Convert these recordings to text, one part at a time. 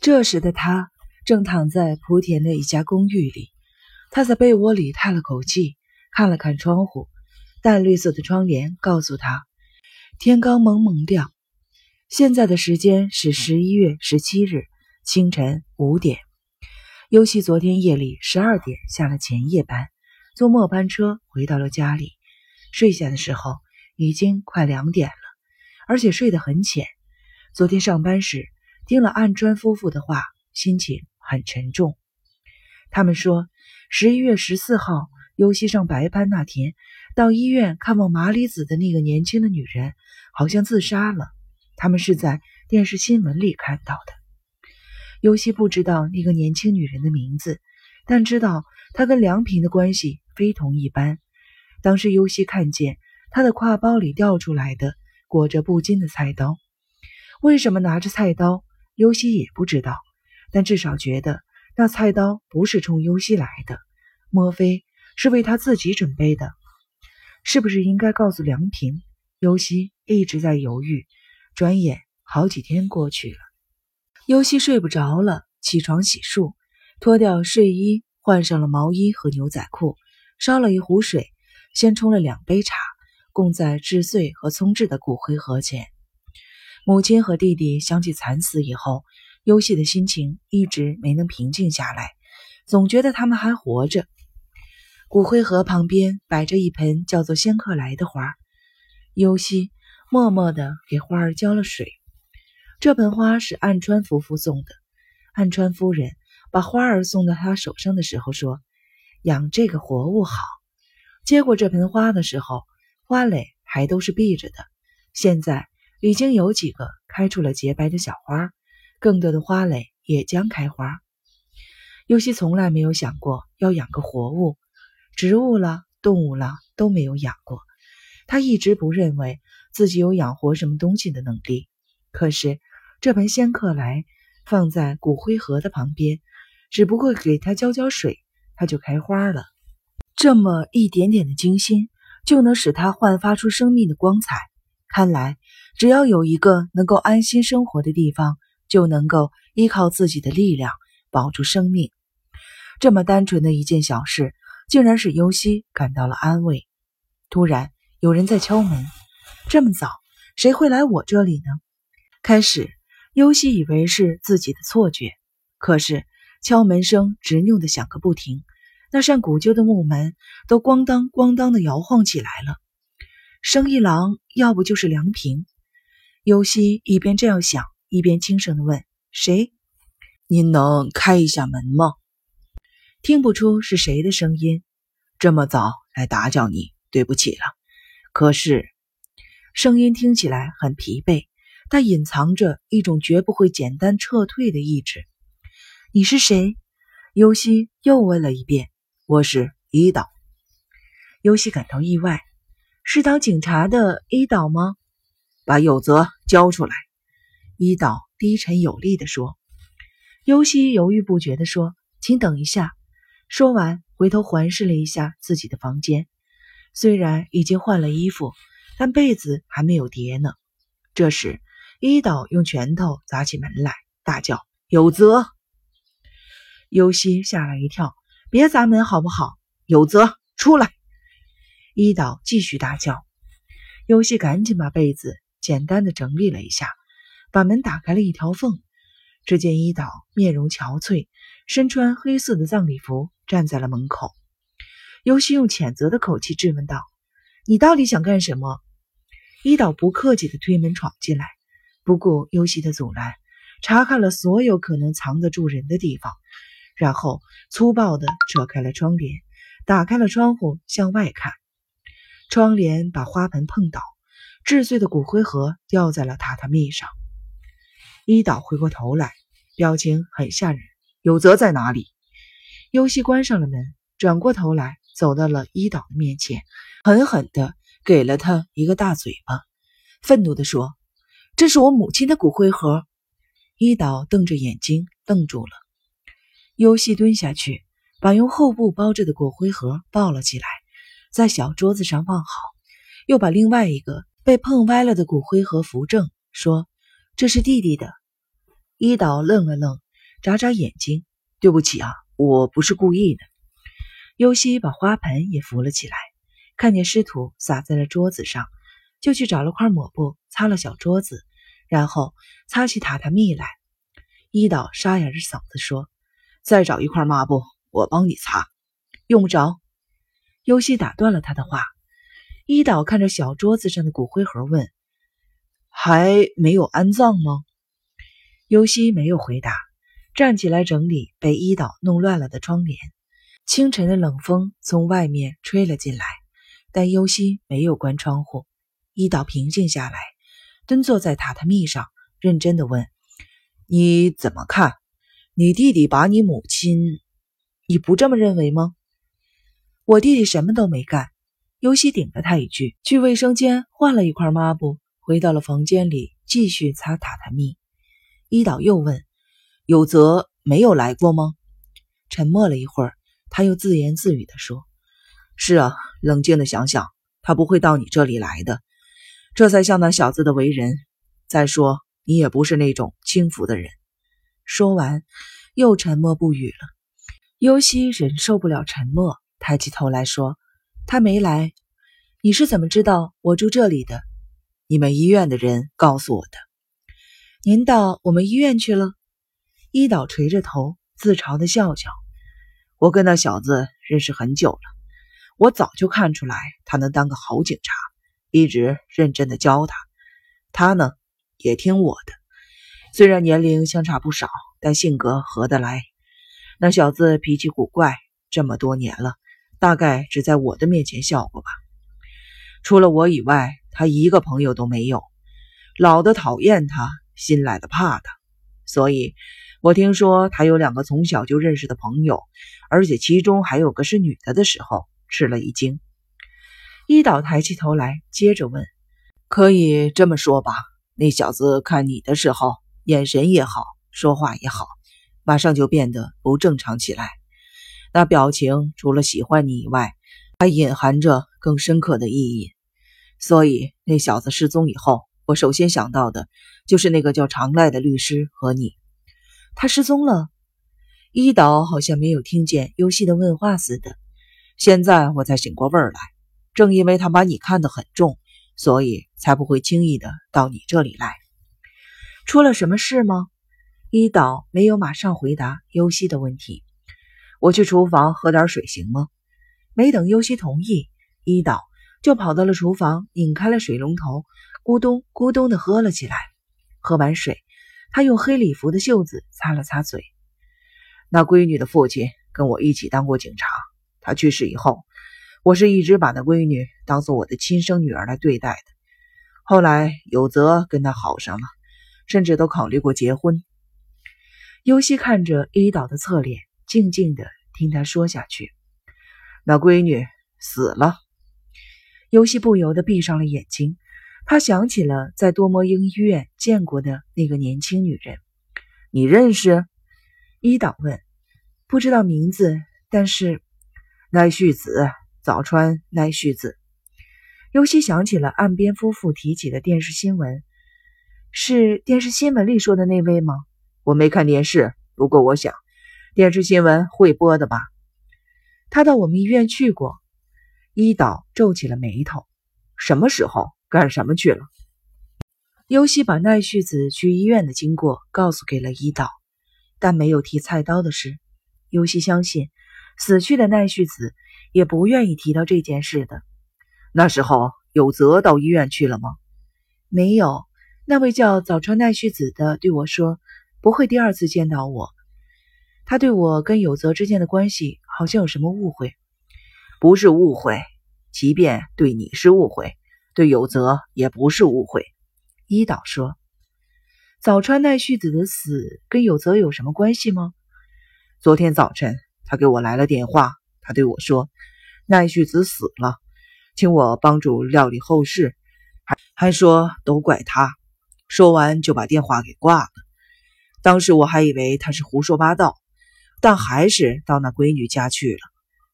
这时的他正躺在莆田的一家公寓里，他在被窝里叹了口气，看了看窗户，淡绿色的窗帘告诉他，天刚蒙蒙亮。现在的时间是十一月十七日清晨五点。尤西昨天夜里十二点下了前夜班，坐末班车回到了家里，睡下的时候已经快两点了，而且睡得很浅。昨天上班时。听了岸川夫妇的话，心情很沉重。他们说，十一月十四号尤西上白班那天，到医院看望麻里子的那个年轻的女人，好像自杀了。他们是在电视新闻里看到的。尤西不知道那个年轻女人的名字，但知道她跟梁平的关系非同一般。当时尤西看见她的挎包里掉出来的裹着布巾的菜刀，为什么拿着菜刀？尤西也不知道，但至少觉得那菜刀不是冲尤西来的，莫非是为他自己准备的？是不是应该告诉梁平？尤西一直在犹豫。转眼好几天过去了，尤西睡不着了，起床洗漱，脱掉睡衣，换上了毛衣和牛仔裤，烧了一壶水，先冲了两杯茶，供在志穗和聪志的骨灰盒前。母亲和弟弟相继惨死以后，优希的心情一直没能平静下来，总觉得他们还活着。骨灰盒旁边摆着一盆叫做仙客来的花，优希默默地给花儿浇了水。这盆花是岸川夫妇送的。岸川夫人把花儿送到他手上的时候说：“养这个活物好。”接过这盆花的时候，花蕾还都是闭着的。现在。已经有几个开出了洁白的小花，更多的花蕾也将开花。尤西从来没有想过要养个活物，植物了、动物了都没有养过。他一直不认为自己有养活什么东西的能力。可是这盆仙客来放在骨灰盒的旁边，只不过给它浇浇水，它就开花了。这么一点点的精心，就能使它焕发出生命的光彩。看来。只要有一个能够安心生活的地方，就能够依靠自己的力量保住生命。这么单纯的一件小事，竟然使尤西感到了安慰。突然有人在敲门，这么早，谁会来我这里呢？开始，尤西以为是自己的错觉，可是敲门声执拗的响个不停，那扇古旧的木门都咣当咣当的摇晃起来了。生意郎，要不就是梁平。尤西一边这样想，一边轻声的问：“谁？您能开一下门吗？”听不出是谁的声音。这么早来打搅你，对不起了。可是，声音听起来很疲惫，但隐藏着一种绝不会简单撤退的意志。你是谁？尤西又问了一遍。我是伊岛。尤西感到意外，是当警察的伊岛吗？把有泽交出来，伊岛低沉有力地说。尤西犹豫不决地说：“请等一下。”说完，回头环视了一下自己的房间，虽然已经换了衣服，但被子还没有叠呢。这时，伊岛用拳头砸起门来，大叫：“有泽！”尤西吓了一跳：“别砸门好不好？有泽，出来！”伊岛继续大叫。尤西赶紧把被子。简单的整理了一下，把门打开了一条缝。只见伊岛面容憔悴，身穿黑色的葬礼服，站在了门口。尤西用谴责的口气质问道：“你到底想干什么？”伊岛不客气的推门闯进来，不顾尤西的阻拦，查看了所有可能藏得住人的地方，然后粗暴的扯开了窗帘，打开了窗户向外看。窗帘把花盆碰倒。致碎的骨灰盒掉在了榻榻米上。伊岛回过头来，表情很吓人。有泽在哪里？尤西关上了门，转过头来，走到了伊岛的面前，狠狠地给了他一个大嘴巴，愤怒地说：“这是我母亲的骨灰盒。”伊岛瞪着眼睛愣住了。尤西蹲下去，把用厚布包着的骨灰盒抱了起来，在小桌子上放好，又把另外一个。被碰歪了的骨灰盒扶正，说：“这是弟弟的。”伊岛愣了愣，眨眨眼睛：“对不起啊，我不是故意的。”尤西把花盆也扶了起来，看见湿土洒在了桌子上，就去找了块抹布擦了小桌子，然后擦起榻榻米来。伊岛沙哑着嗓子说：“再找一块抹布，我帮你擦。”用不着。尤西打断了他的话。伊岛看着小桌子上的骨灰盒问：“还没有安葬吗？”尤西没有回答，站起来整理被伊岛弄乱了的窗帘。清晨的冷风从外面吹了进来，但尤西没有关窗户。伊岛平静下来，蹲坐在榻榻米上，认真的问：“你怎么看？你弟弟把你母亲……你不这么认为吗？”我弟弟什么都没干。尤西顶了他一句，去卫生间换了一块抹布，回到了房间里继续擦榻榻米。伊岛又问：“有泽没有来过吗？”沉默了一会儿。他又自言自语地说：“是啊，冷静的想想，他不会到你这里来的。这才像那小子的为人。再说，你也不是那种轻浮的人。”说完，又沉默不语了。尤西忍受不了沉默，抬起头来说：“他没来。你是怎么知道我住这里的？你们医院的人告诉我的。您到我们医院去了？”伊岛垂着头，自嘲地笑笑。我跟那小子认识很久了，我早就看出来他能当个好警察，一直认真的教他。他呢也听我的，虽然年龄相差不少，但性格合得来。那小子脾气古怪，这么多年了，大概只在我的面前笑过吧。除了我以外，他一个朋友都没有，老的讨厌他，新来的怕他，所以。我听说他有两个从小就认识的朋友，而且其中还有个是女的的时候，吃了一惊。一岛抬起头来，接着问：“可以这么说吧？那小子看你的时候，眼神也好，说话也好，马上就变得不正常起来。那表情除了喜欢你以外，还隐含着更深刻的意义。所以那小子失踪以后，我首先想到的就是那个叫常赖的律师和你。”他失踪了，伊岛好像没有听见尤西的问话似的。现在我才醒过味儿来，正因为他把你看得很重，所以才不会轻易的到你这里来。出了什么事吗？伊岛没有马上回答尤西的问题。我去厨房喝点水行吗？没等尤西同意，伊岛就跑到了厨房，拧开了水龙头，咕咚咕咚的喝了起来。喝完水。他用黑礼服的袖子擦了擦嘴。那闺女的父亲跟我一起当过警察。他去世以后，我是一直把那闺女当做我的亲生女儿来对待的。后来有泽跟她好上了，甚至都考虑过结婚。尤西看着伊岛的侧脸，静静的听他说下去。那闺女死了。尤西不由得闭上了眼睛。他想起了在多摩英医院见过的那个年轻女人，你认识？伊岛问。不知道名字，但是奈绪子，早川奈绪子。尤其想起了岸边夫妇提起的电视新闻，是电视新闻里说的那位吗？我没看电视，不过我想，电视新闻会播的吧。他到我们医院去过。伊岛皱起了眉头。什么时候？干什么去了？尤西把奈绪子去医院的经过告诉给了伊岛，但没有提菜刀的事。尤西相信，死去的奈绪子也不愿意提到这件事的。那时候有泽到医院去了吗？没有。那位叫早川奈绪子的对我说，不会第二次见到我。他对我跟有泽之间的关系好像有什么误会。不是误会，即便对你是误会。对有泽也不是误会，伊岛说：“早川奈绪子的死跟有泽有什么关系吗？”昨天早晨，他给我来了电话，他对我说：“奈绪子死了，请我帮助料理后事，还还说都怪他。”说完就把电话给挂了。当时我还以为他是胡说八道，但还是到那闺女家去了，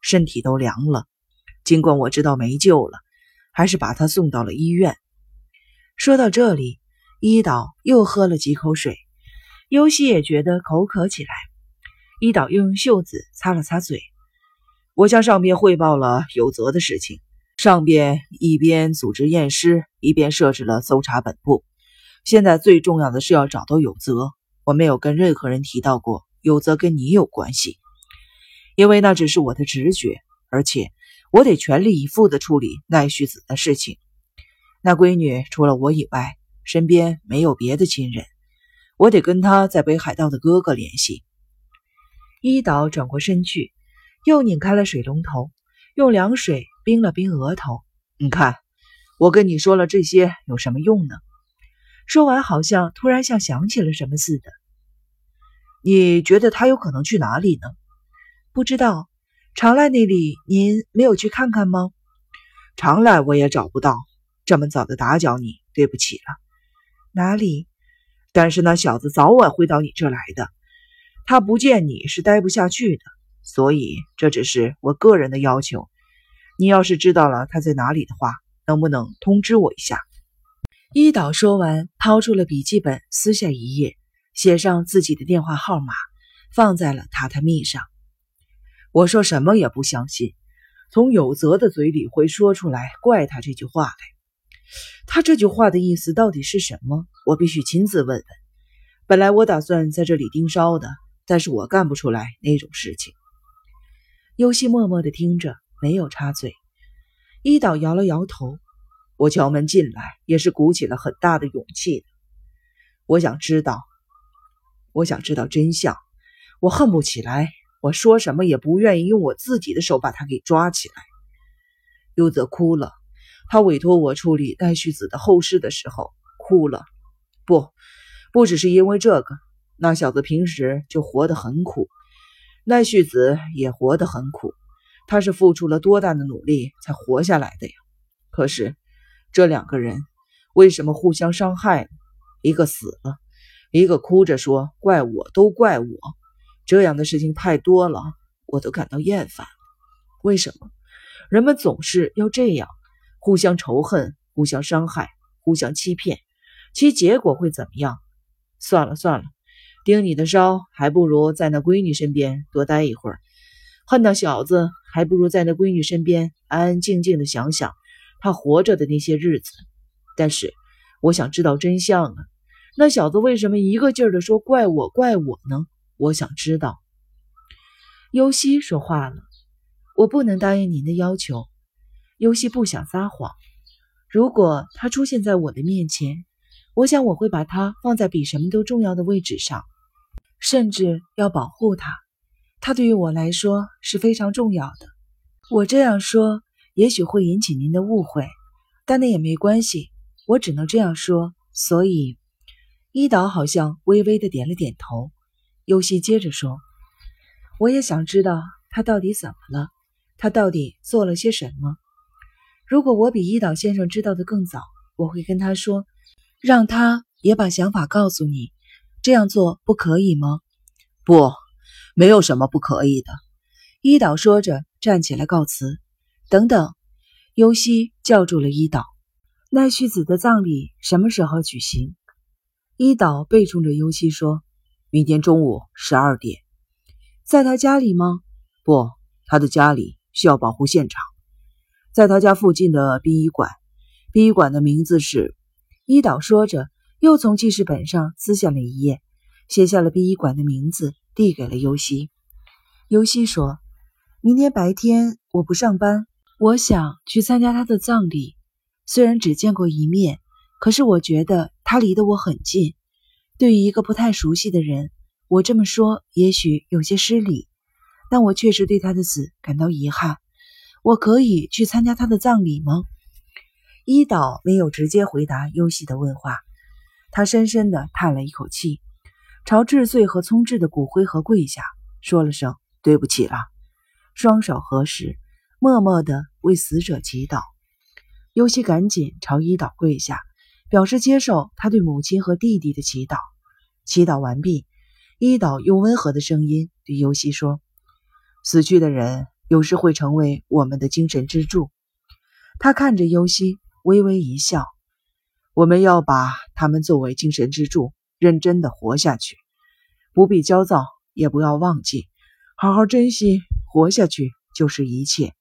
身体都凉了。尽管我知道没救了。还是把她送到了医院。说到这里，伊岛又喝了几口水，优希也觉得口渴起来。伊岛又用袖子擦了擦嘴。我向上边汇报了有泽的事情，上边一边组织验尸，一边设置了搜查本部。现在最重要的是要找到有泽。我没有跟任何人提到过有则跟你有关系，因为那只是我的直觉，而且我得全力以赴地处理奈绪子的事情。那闺女除了我以外，身边没有别的亲人，我得跟她在北海道的哥哥联系。伊岛转过身去，又拧开了水龙头，用凉水冰了冰额头。你看，我跟你说了这些有什么用呢？说完，好像突然像想起了什么似的。你觉得他有可能去哪里呢？不知道，常来那里您没有去看看吗？常来我也找不到。这么早的打搅你，对不起了。哪里？但是那小子早晚会到你这来的。他不见你是待不下去的，所以这只是我个人的要求。你要是知道了他在哪里的话，能不能通知我一下？一岛说完，掏出了笔记本，撕下一页，写上自己的电话号码，放在了榻榻米上。我说什么也不相信，从有泽的嘴里会说出来怪他这句话来。他这句话的意思到底是什么？我必须亲自问问。本来我打算在这里盯梢的，但是我干不出来那种事情。尤西默默地听着，没有插嘴。伊岛摇了摇头。我敲门进来，也是鼓起了很大的勇气的。我想知道，我想知道真相。我恨不起来，我说什么也不愿意用我自己的手把他给抓起来。优泽哭了，他委托我处理奈绪子的后事的时候哭了。不，不只是因为这个，那小子平时就活得很苦，奈绪子也活得很苦。他是付出了多大的努力才活下来的呀？可是。这两个人为什么互相伤害？一个死了，一个哭着说：“怪我，都怪我。”这样的事情太多了，我都感到厌烦。为什么人们总是要这样，互相仇恨、互相伤害、互相欺骗？其结果会怎么样？算了算了，盯你的梢，还不如在那闺女身边多待一会儿。恨那小子，还不如在那闺女身边安安静静的想想。他活着的那些日子，但是我想知道真相啊！那小子为什么一个劲儿的说怪我怪我呢？我想知道。尤西说话了：“我不能答应您的要求。”尤西不想撒谎。如果他出现在我的面前，我想我会把他放在比什么都重要的位置上，甚至要保护他。他对于我来说是非常重要的。我这样说。也许会引起您的误会，但那也没关系。我只能这样说。所以，伊岛好像微微的点了点头。尤西接着说：“我也想知道他到底怎么了，他到底做了些什么。如果我比伊岛先生知道的更早，我会跟他说，让他也把想法告诉你。这样做不可以吗？”“不，没有什么不可以的。”伊岛说着，站起来告辞。等等，尤西叫住了伊岛。奈绪子的葬礼什么时候举行？伊岛背冲着尤西说：“明天中午十二点，在他家里吗？不，他的家里需要保护现场，在他家附近的殡仪馆。殡仪馆的名字是……”伊岛说着，又从记事本上撕下了一页，写下了殡仪馆的名字，递给了尤西。尤西说：“明天白天我不上班。”我想去参加他的葬礼，虽然只见过一面，可是我觉得他离得我很近。对于一个不太熟悉的人，我这么说也许有些失礼，但我确实对他的死感到遗憾。我可以去参加他的葬礼吗？伊岛没有直接回答优希的问话，他深深地叹了一口气，朝治穗和聪智的骨灰盒跪下，说了声对不起了，双手合十。默默地为死者祈祷，尤其赶紧朝伊岛跪下，表示接受他对母亲和弟弟的祈祷。祈祷完毕，伊岛用温和的声音对尤西说：“死去的人有时会成为我们的精神支柱。”他看着尤西，微微一笑：“我们要把他们作为精神支柱，认真的活下去。不必焦躁，也不要忘记，好好珍惜，活下去就是一切。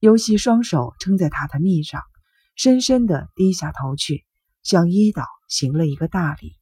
尤西双手撑在榻榻米上，深深地低下头去，向伊岛行了一个大礼。